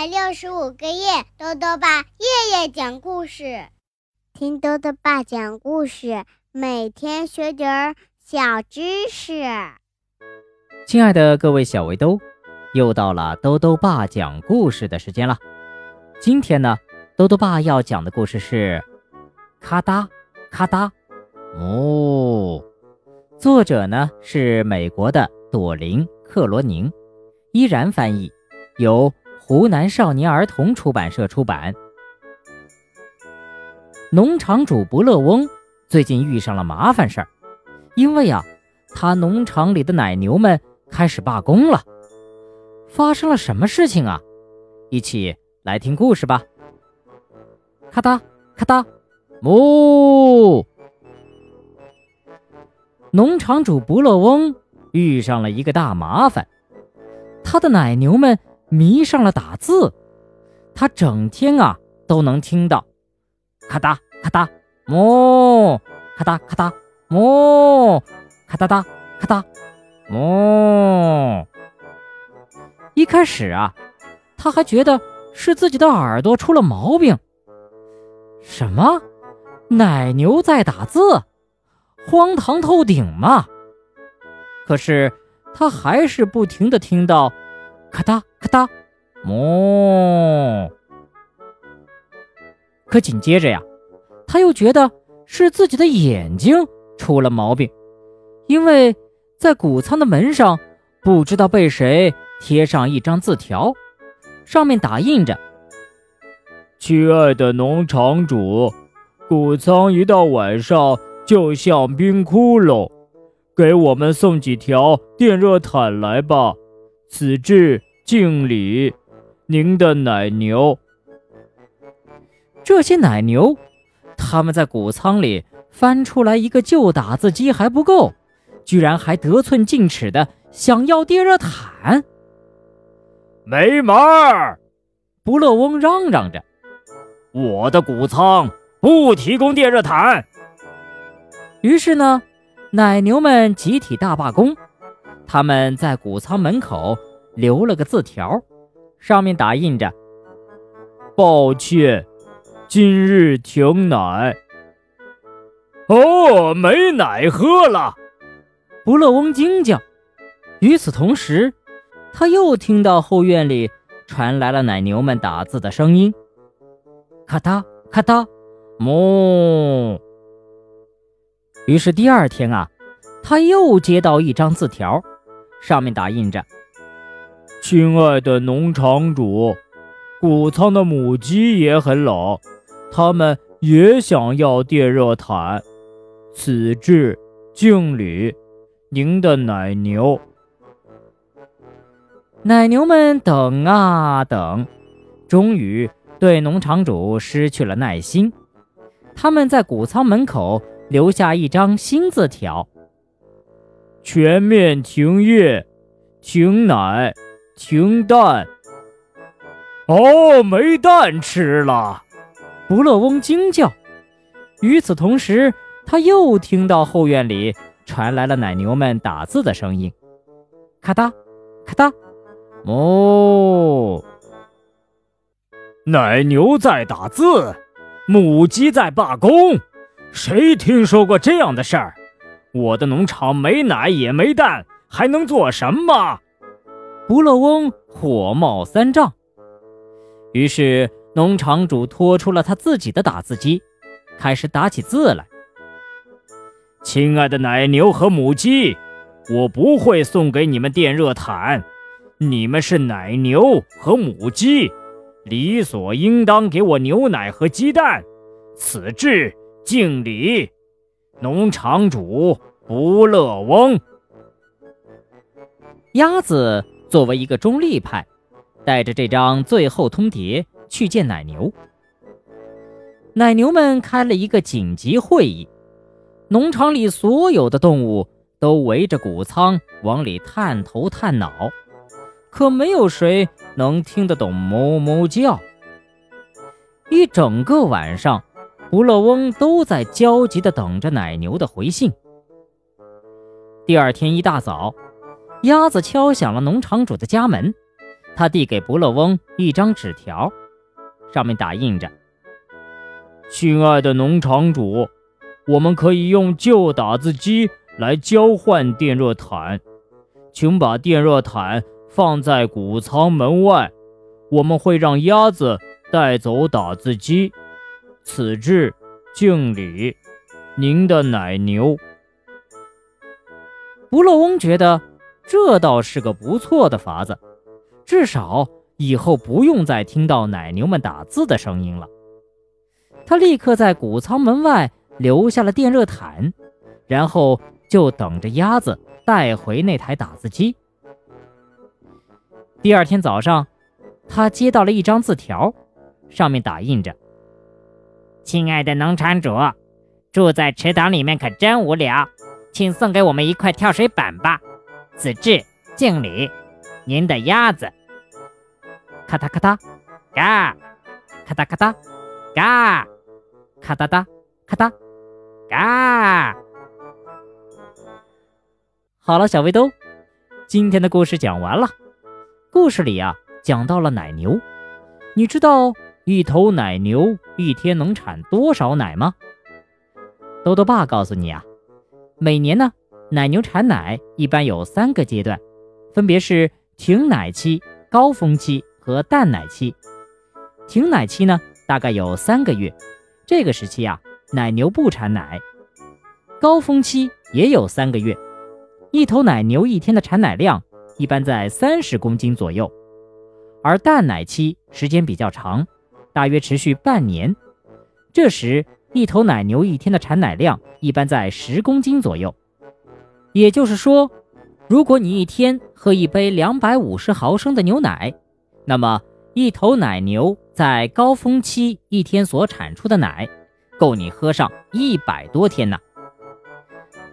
百六十五个夜，豆豆爸夜夜讲故事，听豆豆爸讲故事，每天学点儿小知识。亲爱的各位小围兜，又到了豆豆爸讲故事的时间了。今天呢，豆豆爸要讲的故事是《咔哒咔哒哦》，作者呢是美国的朵琳·克罗宁，依然翻译，由。湖南少年儿童出版社出版。农场主不乐翁最近遇上了麻烦事儿，因为呀，他农场里的奶牛们开始罢工了。发生了什么事情啊？一起来听故事吧。咔哒咔哒，木！农场主不乐翁遇上了一个大麻烦，他的奶牛们。迷上了打字，他整天啊都能听到咔哒咔哒哦，咔哒咔哒哦，咔哒哒咔哒哦。一开始啊，他还觉得是自己的耳朵出了毛病。什么？奶牛在打字？荒唐透顶嘛！可是他还是不停的听到。咔嗒咔嗒，哦！可紧接着呀，他又觉得是自己的眼睛出了毛病，因为在谷仓的门上不知道被谁贴上一张字条，上面打印着：“亲爱的农场主，谷仓一到晚上就像冰窟窿，给我们送几条电热毯来吧。”此致敬礼，您的奶牛。这些奶牛，他们在谷仓里翻出来一个旧打字机还不够，居然还得寸进尺的想要电热毯。没门儿！不乐翁嚷嚷着：“我的谷仓不提供电热毯。”于是呢，奶牛们集体大罢工。他们在谷仓门口留了个字条，上面打印着：“抱歉，今日停奶。”哦，没奶喝了！不乐翁惊叫。与此同时，他又听到后院里传来了奶牛们打字的声音：“咔嗒咔嗒，哞。”于是第二天啊，他又接到一张字条。上面打印着：“亲爱的农场主，谷仓的母鸡也很冷，它们也想要电热毯。此致敬礼，您的奶牛。”奶牛们等啊等，终于对农场主失去了耐心。他们在谷仓门口留下一张新字条。全面停业，停奶，停蛋。哦，没蛋吃了！不乐翁惊叫。与此同时，他又听到后院里传来了奶牛们打字的声音：咔哒，咔哒，哦。奶牛在打字，母鸡在罢工。谁听说过这样的事儿？我的农场没奶也没蛋，还能做什么？不乐翁火冒三丈。于是农场主拖出了他自己的打字机，开始打起字来。亲爱的奶牛和母鸡，我不会送给你们电热毯。你们是奶牛和母鸡，理所应当给我牛奶和鸡蛋。此致敬礼。农场主不乐翁，鸭子作为一个中立派，带着这张最后通牒去见奶牛。奶牛们开了一个紧急会议，农场里所有的动物都围着谷仓往里探头探脑，可没有谁能听得懂哞哞叫。一整个晚上。不乐翁都在焦急地等着奶牛的回信。第二天一大早，鸭子敲响了农场主的家门，他递给不乐翁一张纸条，上面打印着：“亲爱的农场主，我们可以用旧打字机来交换电热毯，请把电热毯放在谷仓门外，我们会让鸭子带走打字机。此致敬礼，您的奶牛。”不乐翁觉得这倒是个不错的法子。至少以后不用再听到奶牛们打字的声音了。他立刻在谷仓门外留下了电热毯，然后就等着鸭子带回那台打字机。第二天早上，他接到了一张字条，上面打印着：“亲爱的农场主，住在池塘里面可真无聊，请送给我们一块跳水板吧。子志敬礼，您的鸭子。”咔嗒咔嗒，嘎，咔嗒咔嗒，嘎，咔嗒嗒，咔嗒，嘎。好了，小围兜，今天的故事讲完了。故事里啊，讲到了奶牛。你知道一头奶牛一天能产多少奶吗？豆豆爸告诉你啊，每年呢，奶牛产奶一般有三个阶段，分别是停奶期、高峰期。和淡奶期，停奶期呢，大概有三个月。这个时期啊，奶牛不产奶。高峰期也有三个月，一头奶牛一天的产奶量一般在三十公斤左右。而淡奶期时间比较长，大约持续半年。这时，一头奶牛一天的产奶量一般在十公斤左右。也就是说，如果你一天喝一杯两百五十毫升的牛奶，那么，一头奶牛在高峰期一天所产出的奶，够你喝上一百多天呢。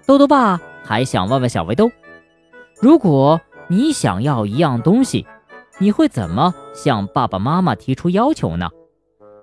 豆豆爸还想问问小围兜，如果你想要一样东西，你会怎么向爸爸妈妈提出要求呢？